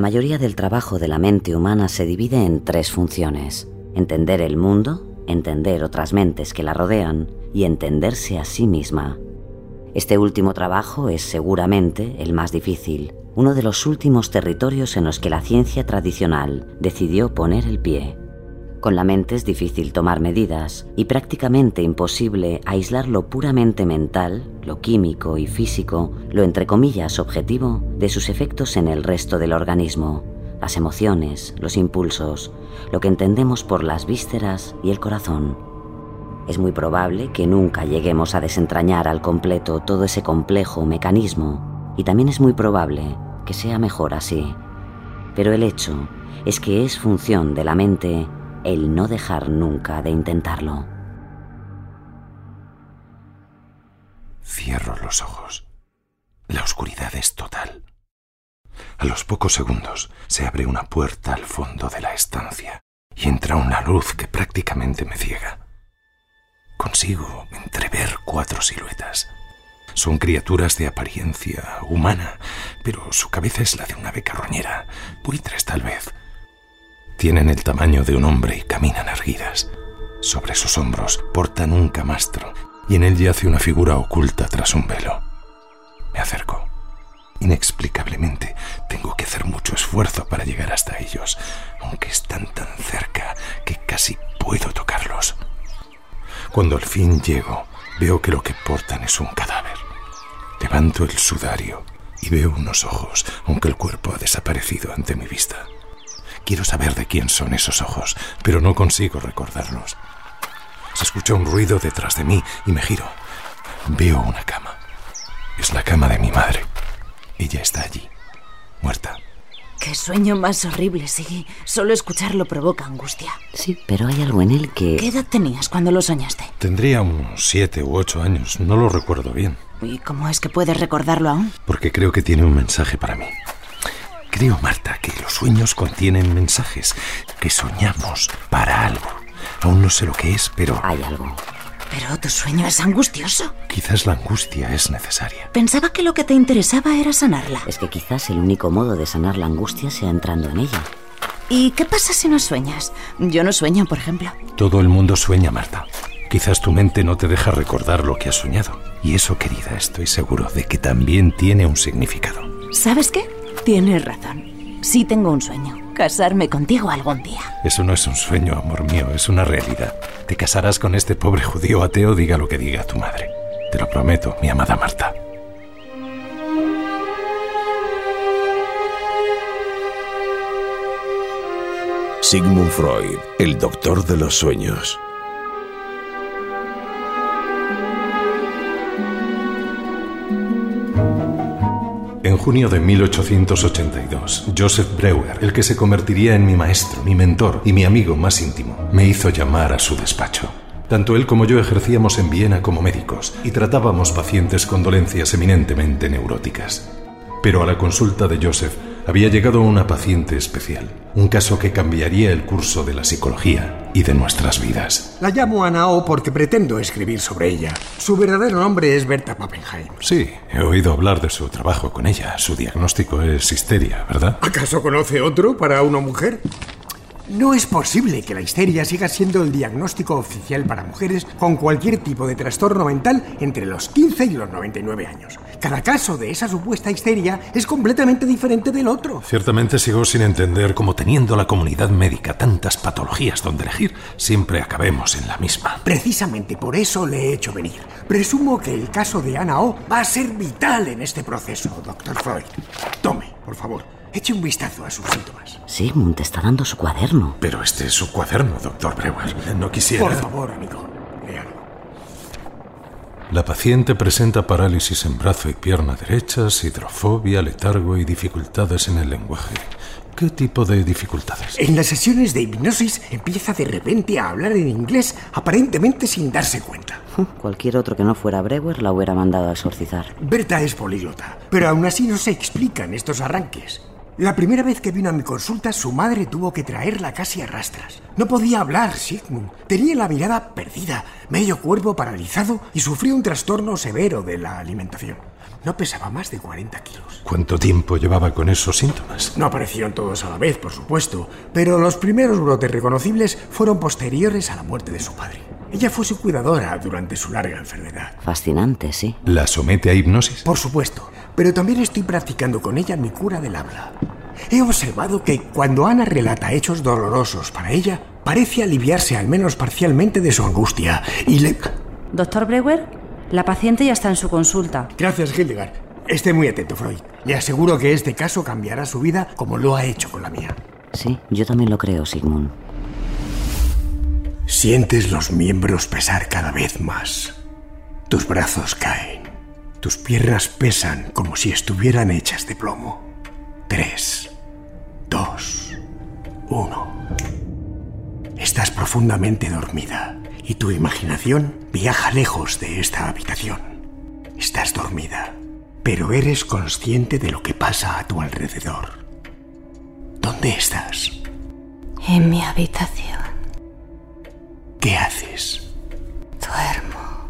La mayoría del trabajo de la mente humana se divide en tres funciones. Entender el mundo, entender otras mentes que la rodean y entenderse a sí misma. Este último trabajo es seguramente el más difícil, uno de los últimos territorios en los que la ciencia tradicional decidió poner el pie. Con la mente es difícil tomar medidas y prácticamente imposible aislar lo puramente mental, lo químico y físico, lo entre comillas objetivo, de sus efectos en el resto del organismo, las emociones, los impulsos, lo que entendemos por las vísceras y el corazón. Es muy probable que nunca lleguemos a desentrañar al completo todo ese complejo mecanismo y también es muy probable que sea mejor así. Pero el hecho es que es función de la mente el no dejar nunca de intentarlo. Cierro los ojos. La oscuridad es total. A los pocos segundos se abre una puerta al fondo de la estancia y entra una luz que prácticamente me ciega. Consigo entrever cuatro siluetas. Son criaturas de apariencia humana, pero su cabeza es la de una ave carroñera, buitres tal vez, tienen el tamaño de un hombre y caminan erguidas. Sobre sus hombros portan un camastro y en él yace una figura oculta tras un velo. Me acerco. Inexplicablemente tengo que hacer mucho esfuerzo para llegar hasta ellos, aunque están tan cerca que casi puedo tocarlos. Cuando al fin llego, veo que lo que portan es un cadáver. Levanto el sudario y veo unos ojos, aunque el cuerpo ha desaparecido ante mi vista. Quiero saber de quién son esos ojos, pero no consigo recordarlos. Se escucha un ruido detrás de mí y me giro. Veo una cama. Es la cama de mi madre. Ella está allí, muerta. Qué sueño más horrible, sí. Solo escucharlo provoca angustia. Sí, pero hay algo en él que... ¿Qué edad tenías cuando lo soñaste? Tendría unos siete u ocho años, no lo recuerdo bien. ¿Y cómo es que puedes recordarlo aún? Porque creo que tiene un mensaje para mí. Creo, Marta, que los sueños contienen mensajes, que soñamos para algo. Aún no sé lo que es, pero... Hay algo. Pero tu sueño es angustioso. Quizás la angustia es necesaria. Pensaba que lo que te interesaba era sanarla. Es que quizás el único modo de sanar la angustia sea entrando en ella. ¿Y qué pasa si no sueñas? Yo no sueño, por ejemplo. Todo el mundo sueña, Marta. Quizás tu mente no te deja recordar lo que has soñado. Y eso, querida, estoy seguro de que también tiene un significado. ¿Sabes qué? Tienes razón. Sí tengo un sueño. Casarme contigo algún día. Eso no es un sueño, amor mío, es una realidad. Te casarás con este pobre judío ateo, diga lo que diga tu madre. Te lo prometo, mi amada Marta. Sigmund Freud, el doctor de los sueños. Junio de 1882, Joseph Breuer, el que se convertiría en mi maestro, mi mentor y mi amigo más íntimo, me hizo llamar a su despacho. Tanto él como yo ejercíamos en Viena como médicos y tratábamos pacientes con dolencias eminentemente neuróticas. Pero a la consulta de Joseph había llegado una paciente especial, un caso que cambiaría el curso de la psicología y de nuestras vidas. La llamo Anao porque pretendo escribir sobre ella. Su verdadero nombre es Berta Pappenheim. Sí, he oído hablar de su trabajo con ella. Su diagnóstico es histeria, ¿verdad? ¿Acaso conoce otro para una mujer? No es posible que la histeria siga siendo el diagnóstico oficial para mujeres con cualquier tipo de trastorno mental entre los 15 y los 99 años. Cada caso de esa supuesta histeria es completamente diferente del otro. Ciertamente sigo sin entender cómo teniendo la comunidad médica tantas patologías donde elegir, siempre acabemos en la misma. Precisamente por eso le he hecho venir. Presumo que el caso de Ana O va a ser vital en este proceso, doctor Freud. Tome, por favor. Eche un vistazo a sus síntomas. Sigmund te está dando su cuaderno. Pero este es su cuaderno, doctor Brewer. No quisiera... Por favor, amigo, léalo. La paciente presenta parálisis en brazo y pierna derechas, hidrofobia, letargo y dificultades en el lenguaje. ¿Qué tipo de dificultades? En las sesiones de hipnosis empieza de repente a hablar en inglés, aparentemente sin darse cuenta. Cualquier otro que no fuera Brewer la hubiera mandado a exorcizar. Berta es políglota, pero aún así no se explican estos arranques. La primera vez que vino a mi consulta, su madre tuvo que traerla casi a rastras. No podía hablar, Sigmund. Tenía la mirada perdida, medio cuerpo paralizado y sufrió un trastorno severo de la alimentación. No pesaba más de 40 kilos. ¿Cuánto tiempo llevaba con esos síntomas? No aparecieron todos a la vez, por supuesto, pero los primeros brotes reconocibles fueron posteriores a la muerte de su padre. Ella fue su cuidadora durante su larga enfermedad. Fascinante, sí. ¿La somete a hipnosis? Por supuesto, pero también estoy practicando con ella mi cura del habla. He observado que cuando Ana relata hechos dolorosos para ella, parece aliviarse al menos parcialmente de su angustia y le... Doctor Brewer, la paciente ya está en su consulta. Gracias, Hildegard. Esté muy atento, Freud. Le aseguro que este caso cambiará su vida como lo ha hecho con la mía. Sí, yo también lo creo, Sigmund. Sientes los miembros pesar cada vez más. Tus brazos caen. Tus piernas pesan como si estuvieran hechas de plomo. Tres, dos, uno. Estás profundamente dormida y tu imaginación viaja lejos de esta habitación. Estás dormida, pero eres consciente de lo que pasa a tu alrededor. ¿Dónde estás? En mi habitación. ¿Qué haces? Duermo.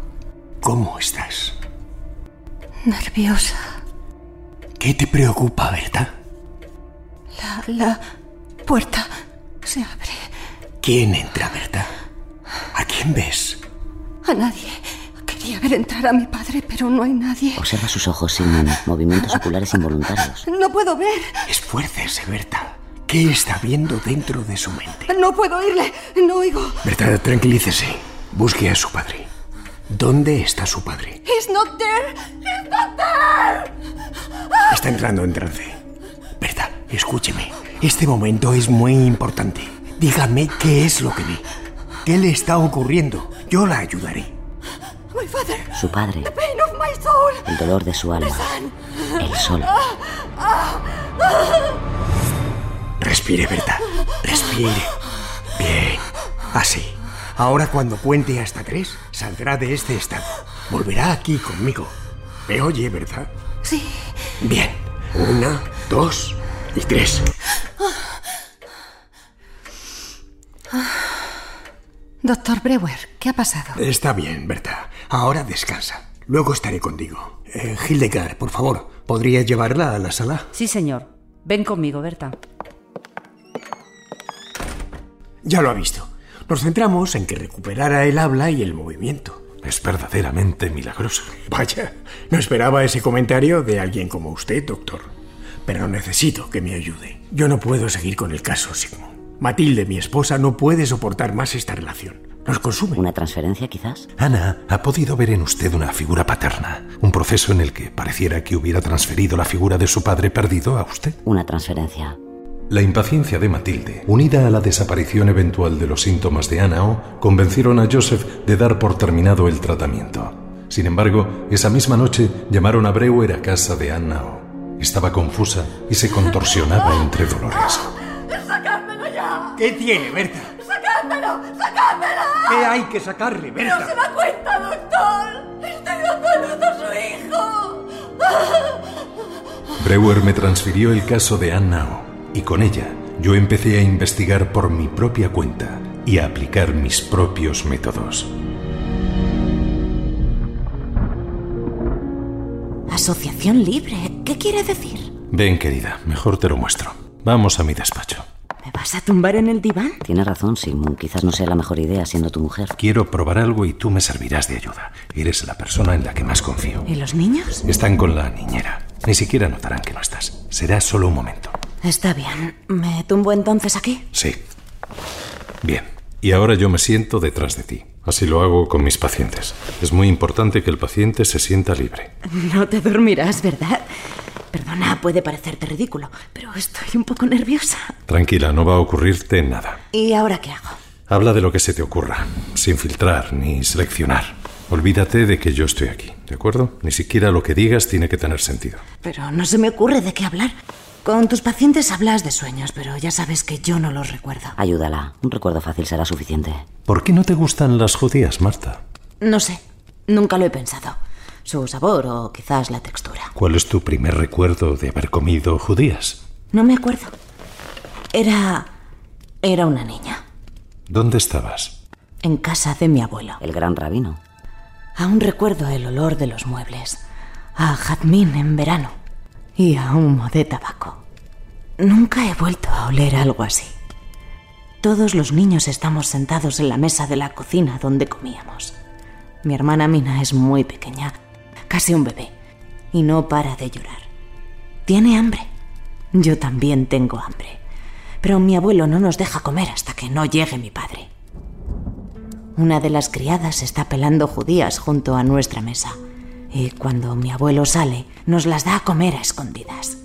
¿Cómo estás? Nerviosa. ¿Qué te preocupa, Berta? La, la puerta se abre. ¿Quién entra, Berta? ¿A quién ves? A nadie. Quería ver entrar a mi padre, pero no hay nadie. Observa sus ojos, Sigmund. Movimientos oculares involuntarios. No puedo ver. Esfuércese, Berta. ¿Qué está viendo dentro de su mente? No puedo oírle. No oigo. Berta, tranquilícese. Busque a su padre. ¿Dónde está su padre? He's not there. He's not there. Está entrando en trance. Berta, escúcheme. Este momento es muy importante. Dígame qué es lo que ve. ¿Qué le está ocurriendo? Yo la ayudaré. My father. Su padre, The pain of my soul. el dolor de su alma, el sol. Respire, Berta. Respire. Bien. Así. Ahora cuando cuente hasta tres, saldrá de este estado. Volverá aquí conmigo. ¿Me oye, verdad? Sí. Bien. Una, dos y tres. Doctor Brewer, ¿qué ha pasado? Está bien, Berta. Ahora descansa. Luego estaré contigo. Eh, Hildegard, por favor, ¿podría llevarla a la sala? Sí, señor. Ven conmigo, Berta. Ya lo ha visto. Nos centramos en que recuperara el habla y el movimiento. Es verdaderamente milagrosa. Vaya, no esperaba ese comentario de alguien como usted, doctor. Pero necesito que me ayude. Yo no puedo seguir con el caso, Sigmund. Matilde, mi esposa, no puede soportar más esta relación. Nos consume. ¿Una transferencia, quizás? Ana ha podido ver en usted una figura paterna, un proceso en el que pareciera que hubiera transferido la figura de su padre perdido a usted. Una transferencia. La impaciencia de Matilde, unida a la desaparición eventual de los síntomas de Anao, convencieron a Joseph de dar por terminado el tratamiento. Sin embargo, esa misma noche llamaron a Breuer a casa de Anao. Estaba confusa y se contorsionaba entre dolores. ¡Sacádmelo ya! ¿Qué tiene, Berta? ¡Sacádmelo! ¡Sacádmelo! ¿Qué hay que sacarle, ¡No Berta? se da cuenta, doctor! ¡Estoy dando a luz a su hijo! Breuer me transfirió el caso de Annao y con ella yo empecé a investigar por mi propia cuenta y a aplicar mis propios métodos. Asociación libre. ¿Qué quiere decir? Ven, querida, mejor te lo muestro. Vamos a mi despacho. ¿Me vas a tumbar en el diván? Tienes razón, Sigmund. Quizás no sea la mejor idea siendo tu mujer. Quiero probar algo y tú me servirás de ayuda. Eres la persona en la que más confío. ¿Y los niños? Están con la niñera. Ni siquiera notarán que no estás. Será solo un momento. Está bien. ¿Me tumbo entonces aquí? Sí. Bien. Y ahora yo me siento detrás de ti. Así lo hago con mis pacientes. Es muy importante que el paciente se sienta libre. No te dormirás, ¿verdad? Perdona, puede parecerte ridículo, pero estoy un poco nerviosa. Tranquila, no va a ocurrirte nada. ¿Y ahora qué hago? Habla de lo que se te ocurra, sin filtrar ni seleccionar. Olvídate de que yo estoy aquí, ¿de acuerdo? Ni siquiera lo que digas tiene que tener sentido. Pero no se me ocurre de qué hablar. Con tus pacientes hablas de sueños, pero ya sabes que yo no los recuerdo. Ayúdala. Un recuerdo fácil será suficiente. ¿Por qué no te gustan las judías, Marta? No sé, nunca lo he pensado. Su sabor o quizás la textura. ¿Cuál es tu primer recuerdo de haber comido judías? No me acuerdo. Era... era una niña. ¿Dónde estabas? En casa de mi abuelo. El gran rabino. Aún recuerdo el olor de los muebles, a jazmín en verano y a humo de tabaco. Nunca he vuelto a oler algo así. Todos los niños estamos sentados en la mesa de la cocina donde comíamos. Mi hermana Mina es muy pequeña, casi un bebé, y no para de llorar. Tiene hambre. Yo también tengo hambre. Pero mi abuelo no nos deja comer hasta que no llegue mi padre. Una de las criadas está pelando judías junto a nuestra mesa y cuando mi abuelo sale nos las da a comer a escondidas.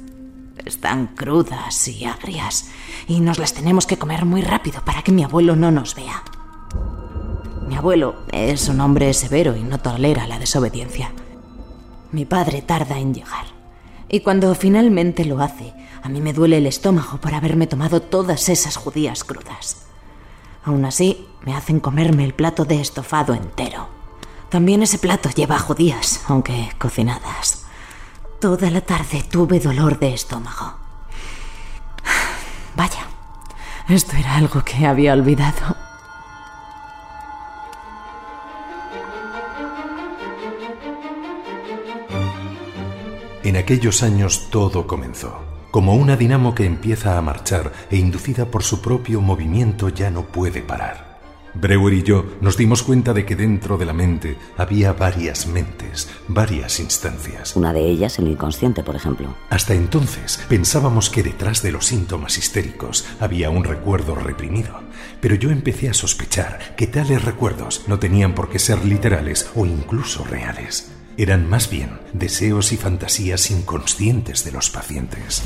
Están crudas y agrias y nos las tenemos que comer muy rápido para que mi abuelo no nos vea. Mi abuelo es un hombre severo y no tolera la desobediencia. Mi padre tarda en llegar y cuando finalmente lo hace, a mí me duele el estómago por haberme tomado todas esas judías crudas. Aún así, me hacen comerme el plato de estofado entero. También ese plato lleva judías, aunque cocinadas. Toda la tarde tuve dolor de estómago. Vaya, esto era algo que había olvidado. En aquellos años todo comenzó. Como una dinamo que empieza a marchar e inducida por su propio movimiento ya no puede parar. Breuer y yo nos dimos cuenta de que dentro de la mente había varias mentes, varias instancias. Una de ellas el inconsciente, por ejemplo. Hasta entonces pensábamos que detrás de los síntomas histéricos había un recuerdo reprimido, pero yo empecé a sospechar que tales recuerdos no tenían por qué ser literales o incluso reales. Eran más bien deseos y fantasías inconscientes de los pacientes.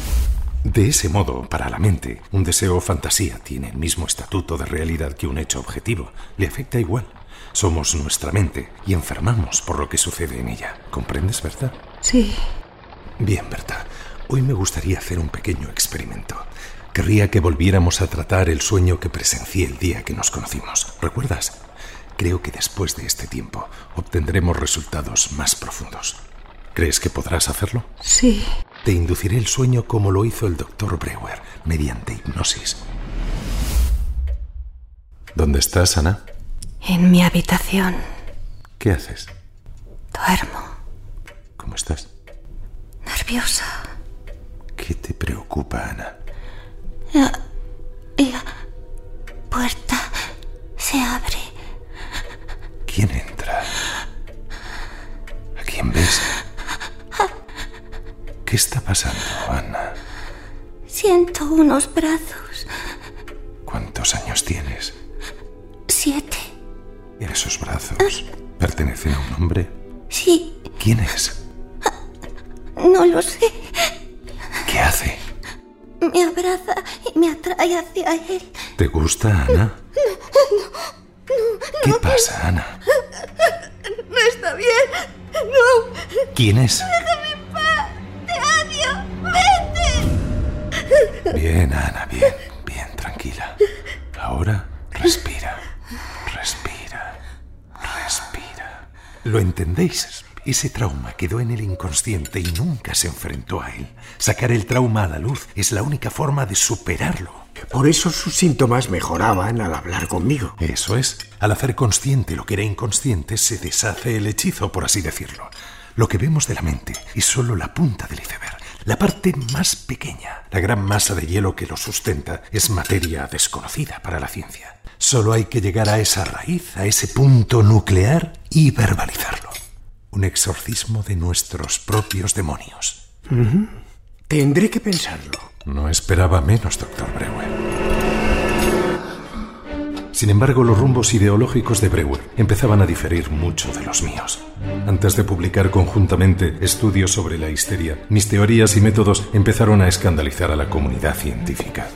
De ese modo, para la mente, un deseo o fantasía tiene el mismo estatuto de realidad que un hecho objetivo. Le afecta igual. Somos nuestra mente y enfermamos por lo que sucede en ella. ¿Comprendes, Berta? Sí. Bien, Berta. Hoy me gustaría hacer un pequeño experimento. Querría que volviéramos a tratar el sueño que presencié el día que nos conocimos. ¿Recuerdas? Creo que después de este tiempo obtendremos resultados más profundos. ¿Crees que podrás hacerlo? Sí. Te induciré el sueño como lo hizo el doctor Breuer, mediante hipnosis. ¿Dónde estás, Ana? En mi habitación. ¿Qué haces? Duermo. ¿Cómo estás? Nerviosa. ¿Qué te preocupa, Ana? La, la puerta se abre. ¿Quién ¿Qué está pasando, Ana? Siento unos brazos. ¿Cuántos años tienes? Siete. ¿Esos brazos pertenecen a un hombre? Sí, ¿Quién es? no lo sé. ¿Qué hace? Me abraza y me atrae hacia él. ¿Te gusta, Ana? ¿Qué pasa, Ana? No está bien. No. ¿Quién es? Bien, Ana, bien, bien, tranquila. Ahora respira, respira, respira. ¿Lo entendéis? Ese trauma quedó en el inconsciente y nunca se enfrentó a él. Sacar el trauma a la luz es la única forma de superarlo. Por eso sus síntomas mejoraban al hablar conmigo. Eso es. Al hacer consciente lo que era inconsciente, se deshace el hechizo, por así decirlo. Lo que vemos de la mente es solo la punta del iceberg, la parte más pequeña. La gran masa de hielo que lo sustenta es materia desconocida para la ciencia. Solo hay que llegar a esa raíz, a ese punto nuclear y verbalizarlo. Un exorcismo de nuestros propios demonios. Tendré que pensarlo. No esperaba menos, doctor Breuer. Sin embargo, los rumbos ideológicos de Breuer empezaban a diferir mucho de los míos. Antes de publicar conjuntamente estudios sobre la histeria, mis teorías y métodos empezaron a escandalizar a la comunidad científica.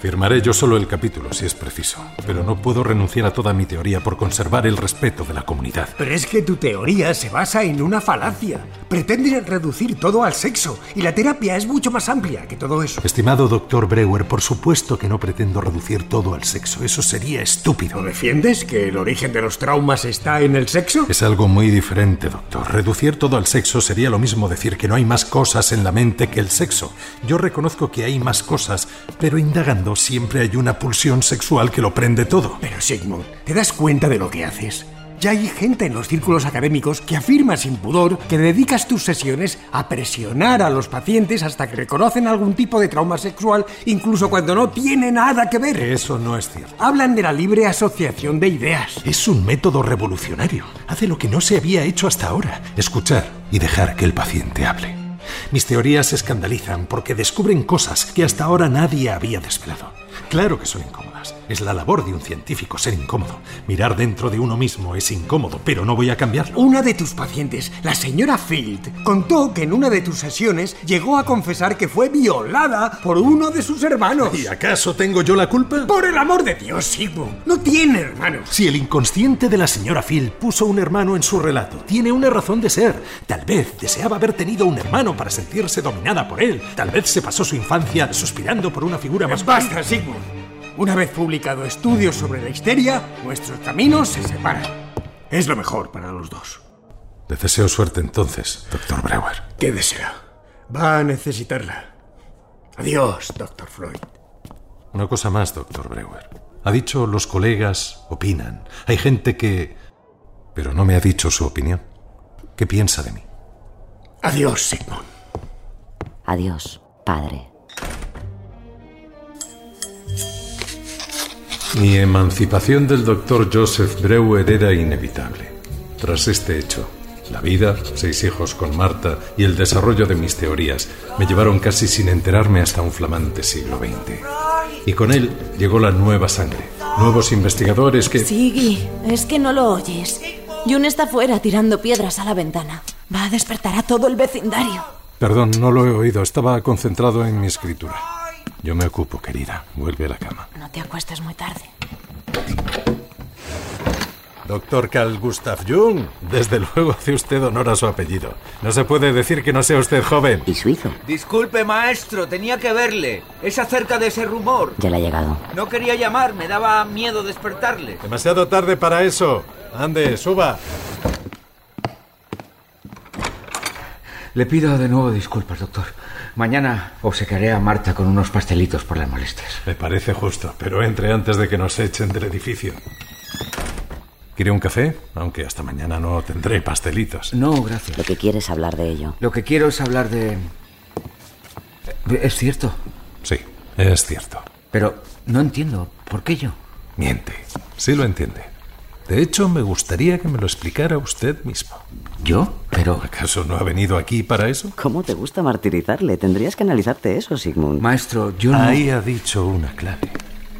Firmaré yo solo el capítulo si es preciso, pero no puedo renunciar a toda mi teoría por conservar el respeto de la comunidad. Pero es que tu teoría se basa en una falacia. Pretende reducir todo al sexo y la terapia es mucho más amplia que todo eso. Estimado doctor Breuer, por supuesto que no pretendo reducir todo al sexo. Eso sería estúpido. ¿No defiendes que el origen de los traumas está en el sexo? Es algo muy diferente, doctor. Reducir todo al sexo sería lo mismo decir que no hay más cosas en la mente que el sexo. Yo reconozco que hay más cosas, pero indagando siempre hay una pulsión sexual que lo prende todo. Pero Sigmund, ¿te das cuenta de lo que haces? Ya hay gente en los círculos académicos que afirma sin pudor que dedicas tus sesiones a presionar a los pacientes hasta que reconocen algún tipo de trauma sexual, incluso cuando no tiene nada que ver. Eso no es cierto. Hablan de la libre asociación de ideas. Es un método revolucionario. Hace lo que no se había hecho hasta ahora. Escuchar y dejar que el paciente hable. Mis teorías se escandalizan porque descubren cosas que hasta ahora nadie había desvelado. Claro que son incómodas. Es la labor de un científico ser incómodo. Mirar dentro de uno mismo es incómodo, pero no voy a cambiarlo. Una de tus pacientes, la señora Field, contó que en una de tus sesiones llegó a confesar que fue violada por uno de sus hermanos. ¿Y acaso tengo yo la culpa? Por el amor de Dios, Sigmund, no tiene hermanos. Si el inconsciente de la señora Field puso un hermano en su relato, tiene una razón de ser. Tal vez deseaba haber tenido un hermano para sentirse dominada por él. Tal vez se pasó su infancia suspirando por una figura más Basta, Sigmund. Una vez publicado estudios sobre la histeria, nuestros caminos se separan. Es lo mejor para los dos. Le deseo suerte entonces, doctor Breuer. ¿Qué desea? Va a necesitarla. Adiós, doctor Floyd. Una cosa más, doctor Breuer. Ha dicho los colegas opinan. Hay gente que... Pero no me ha dicho su opinión. ¿Qué piensa de mí? Adiós, Sigmund. Adiós, padre. Mi emancipación del doctor Joseph Breuer era inevitable. Tras este hecho, la vida, seis hijos con Marta y el desarrollo de mis teorías me llevaron casi sin enterarme hasta un flamante siglo XX. Y con él llegó la nueva sangre, nuevos investigadores que... Siggy, es que no lo oyes. Jun está fuera tirando piedras a la ventana. Va a despertar a todo el vecindario. Perdón, no lo he oído. Estaba concentrado en mi escritura. Yo me ocupo, querida. Vuelve a la cama. No te acuestes muy tarde. Doctor Carl Gustav Jung, desde luego hace usted honor a su apellido. No se puede decir que no sea usted joven. Y suizo. Disculpe, maestro, tenía que verle. Es acerca de ese rumor. Ya le ha llegado. No quería llamar, me daba miedo despertarle. Demasiado tarde para eso. Ande, suba. Le pido de nuevo disculpas, doctor. Mañana obsequiaré a Marta con unos pastelitos por las molestias. Me parece justo, pero entre antes de que nos echen del edificio. ¿Quiere un café? Aunque hasta mañana no tendré pastelitos. No, gracias. Lo que quiere es hablar de ello. Lo que quiero es hablar de... Es cierto. Sí, es cierto. Pero no entiendo. ¿Por qué yo? Miente. Sí lo entiende. De hecho, me gustaría que me lo explicara usted mismo. ¿Yo? Pero... ¿Acaso no ha venido aquí para eso? ¿Cómo te gusta martirizarle? Tendrías que analizarte eso, Sigmund. Maestro, yo no... Ahí ha dicho una clave.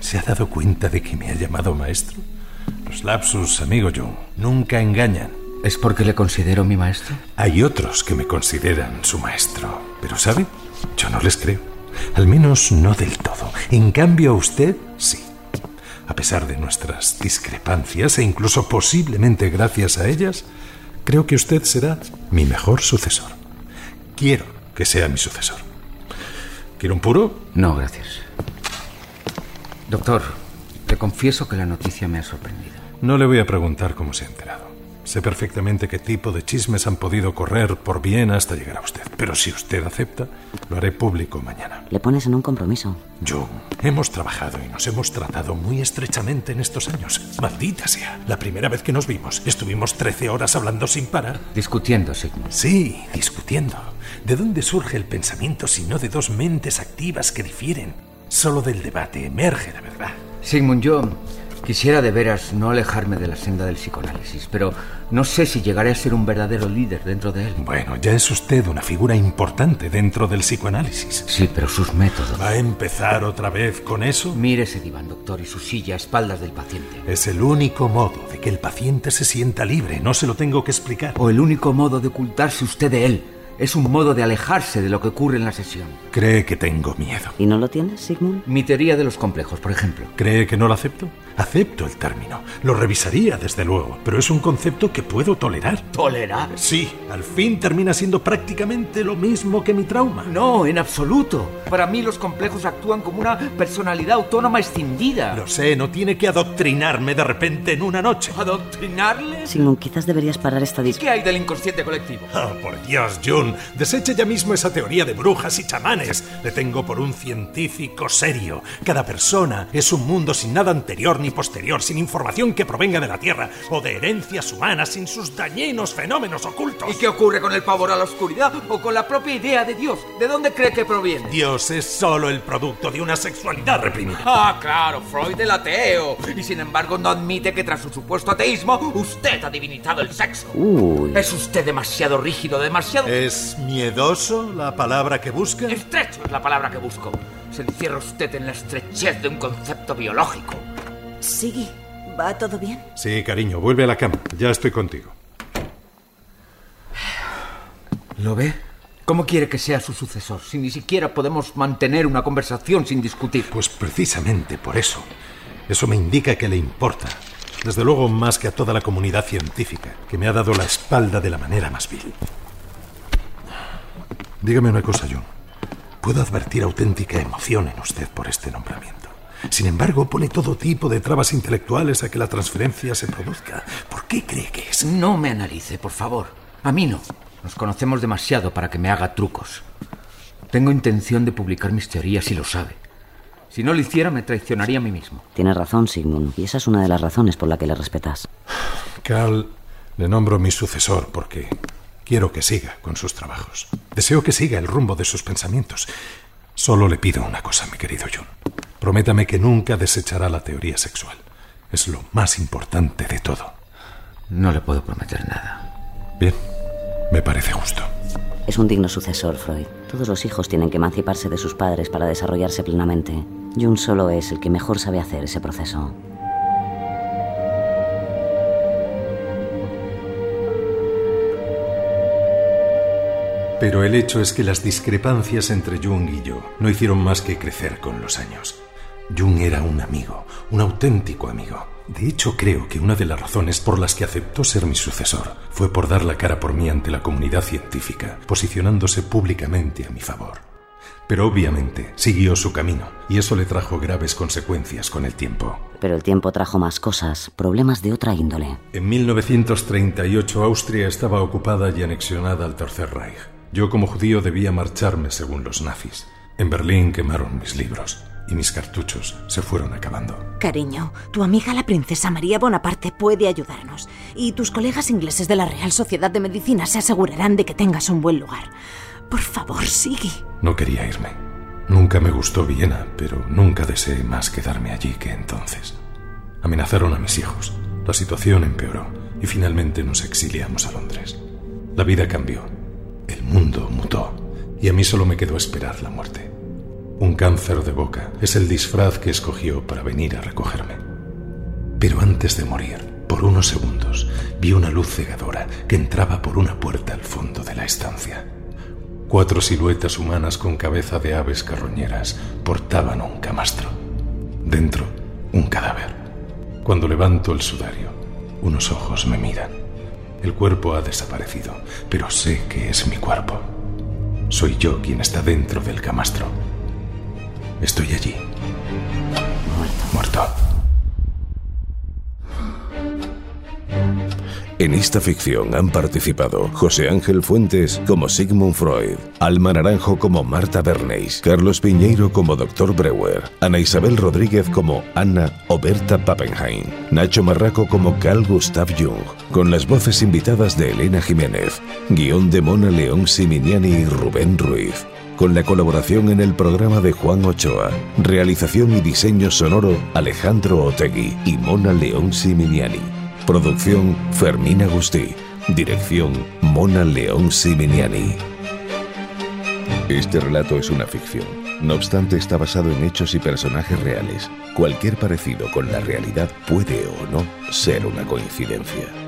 ¿Se ha dado cuenta de que me ha llamado maestro? Los lapsus, amigo Jung, nunca engañan. ¿Es porque le considero mi maestro? Hay otros que me consideran su maestro. Pero ¿sabe? Yo no les creo. Al menos no del todo. En cambio a usted, sí. A pesar de nuestras discrepancias e incluso posiblemente gracias a ellas, creo que usted será mi mejor sucesor. Quiero que sea mi sucesor. ¿Quiere un puro? No, gracias. Doctor, le confieso que la noticia me ha sorprendido. No le voy a preguntar cómo se ha enterado. Sé perfectamente qué tipo de chismes han podido correr por bien hasta llegar a usted. Pero si usted acepta, lo haré público mañana. Le pones en un compromiso. Yo, hemos trabajado y nos hemos tratado muy estrechamente en estos años. Maldita sea. La primera vez que nos vimos, estuvimos 13 horas hablando sin parar. Discutiendo, Sigmund. Sí, discutiendo. ¿De dónde surge el pensamiento si no de dos mentes activas que difieren? Solo del debate emerge la verdad. Sigmund, yo Quisiera de veras no alejarme de la senda del psicoanálisis, pero no sé si llegaré a ser un verdadero líder dentro de él. Bueno, ya es usted una figura importante dentro del psicoanálisis. Sí, pero sus métodos. ¿Va a empezar otra vez con eso? Mire ese diván, doctor, y su silla a espaldas del paciente. Es el único modo de que el paciente se sienta libre, no se lo tengo que explicar. O el único modo de ocultarse usted de él. Es un modo de alejarse de lo que ocurre en la sesión. Cree que tengo miedo. ¿Y no lo tienes, Sigmund? Mi teoría de los complejos, por ejemplo. ¿Cree que no lo acepto? Acepto el término. Lo revisaría, desde luego, pero es un concepto que puedo tolerar. ¿Tolerar? Sí, al fin termina siendo prácticamente lo mismo que mi trauma. No, en absoluto. Para mí los complejos actúan como una personalidad autónoma escindida. Lo sé, no tiene que adoctrinarme de repente en una noche. ¿Adoctrinarle? Sigmund, quizás deberías parar esta discusión. ¿Qué hay del inconsciente colectivo? Oh, por Dios, Jun, deseche ya mismo esa teoría de brujas y chamanes. Le tengo por un científico serio. Cada persona es un mundo sin nada anterior ni posterior, sin información que provenga de la Tierra o de herencias humanas, sin sus dañinos fenómenos ocultos. ¿Y qué ocurre con el pavor a la oscuridad o con la propia idea de Dios? ¿De dónde cree que proviene? Dios es solo el producto de una sexualidad reprimida. Ah, claro, Freud el ateo. Y sin embargo no admite que tras su supuesto ateísmo usted ha divinizado el sexo. Uy. Es usted demasiado rígido, demasiado... ¿Es miedoso la palabra que busca? Estrecho es la palabra que busco. Se encierra usted en la estrechez de un concepto biológico. Siggy, ¿va todo bien? Sí, cariño, vuelve a la cama. Ya estoy contigo. ¿Lo ve? ¿Cómo quiere que sea su sucesor si ni siquiera podemos mantener una conversación sin discutir? Pues precisamente por eso. Eso me indica que le importa. Desde luego más que a toda la comunidad científica, que me ha dado la espalda de la manera más vil. Dígame una cosa, John. Puedo advertir auténtica emoción en usted por este nombramiento. Sin embargo, pone todo tipo de trabas intelectuales a que la transferencia se produzca. ¿Por qué cree que es? No me analice, por favor. A mí no. Nos conocemos demasiado para que me haga trucos. Tengo intención de publicar mis teorías y lo sabe. Si no lo hiciera, me traicionaría a mí mismo. Tienes razón, Sigmund, y esa es una de las razones por la que le respetas. Carl, le nombro mi sucesor porque quiero que siga con sus trabajos. Deseo que siga el rumbo de sus pensamientos. Solo le pido una cosa, mi querido John. Prométame que nunca desechará la teoría sexual. Es lo más importante de todo. No le puedo prometer nada. Bien, me parece justo. Es un digno sucesor, Freud. Todos los hijos tienen que emanciparse de sus padres para desarrollarse plenamente. Jung solo es el que mejor sabe hacer ese proceso. Pero el hecho es que las discrepancias entre Jung y yo no hicieron más que crecer con los años. Jung era un amigo, un auténtico amigo. De hecho, creo que una de las razones por las que aceptó ser mi sucesor fue por dar la cara por mí ante la comunidad científica, posicionándose públicamente a mi favor. Pero obviamente siguió su camino, y eso le trajo graves consecuencias con el tiempo. Pero el tiempo trajo más cosas, problemas de otra índole. En 1938 Austria estaba ocupada y anexionada al Tercer Reich. Yo como judío debía marcharme según los nazis. En Berlín quemaron mis libros y mis cartuchos se fueron acabando. Cariño, tu amiga la princesa María Bonaparte puede ayudarnos y tus colegas ingleses de la Real Sociedad de Medicina se asegurarán de que tengas un buen lugar. Por favor, sigue. No quería irme. Nunca me gustó Viena, pero nunca deseé más quedarme allí que entonces. Amenazaron a mis hijos. La situación empeoró y finalmente nos exiliamos a Londres. La vida cambió. El mundo mutó y a mí solo me quedó esperar la muerte. Un cáncer de boca es el disfraz que escogió para venir a recogerme. Pero antes de morir, por unos segundos, vi una luz cegadora que entraba por una puerta al fondo de la estancia. Cuatro siluetas humanas con cabeza de aves carroñeras portaban un camastro. Dentro, un cadáver. Cuando levanto el sudario, unos ojos me miran. El cuerpo ha desaparecido, pero sé que es mi cuerpo. Soy yo quien está dentro del camastro. Estoy allí. Muerto. En esta ficción han participado José Ángel Fuentes como Sigmund Freud, Alma Naranjo como Marta Bernays, Carlos Piñeiro como Dr. Breuer, Ana Isabel Rodríguez como Anna o Berta Pappenheim, Nacho Marraco como Carl Gustav Jung, con las voces invitadas de Elena Jiménez, guion de Mona León Siminiani y Rubén Ruiz. Con la colaboración en el programa de Juan Ochoa. Realización y diseño sonoro Alejandro Otegui y Mona León Siminiani. Producción Fermín Agustí. Dirección Mona León Siminiani. Este relato es una ficción. No obstante, está basado en hechos y personajes reales. Cualquier parecido con la realidad puede o no ser una coincidencia.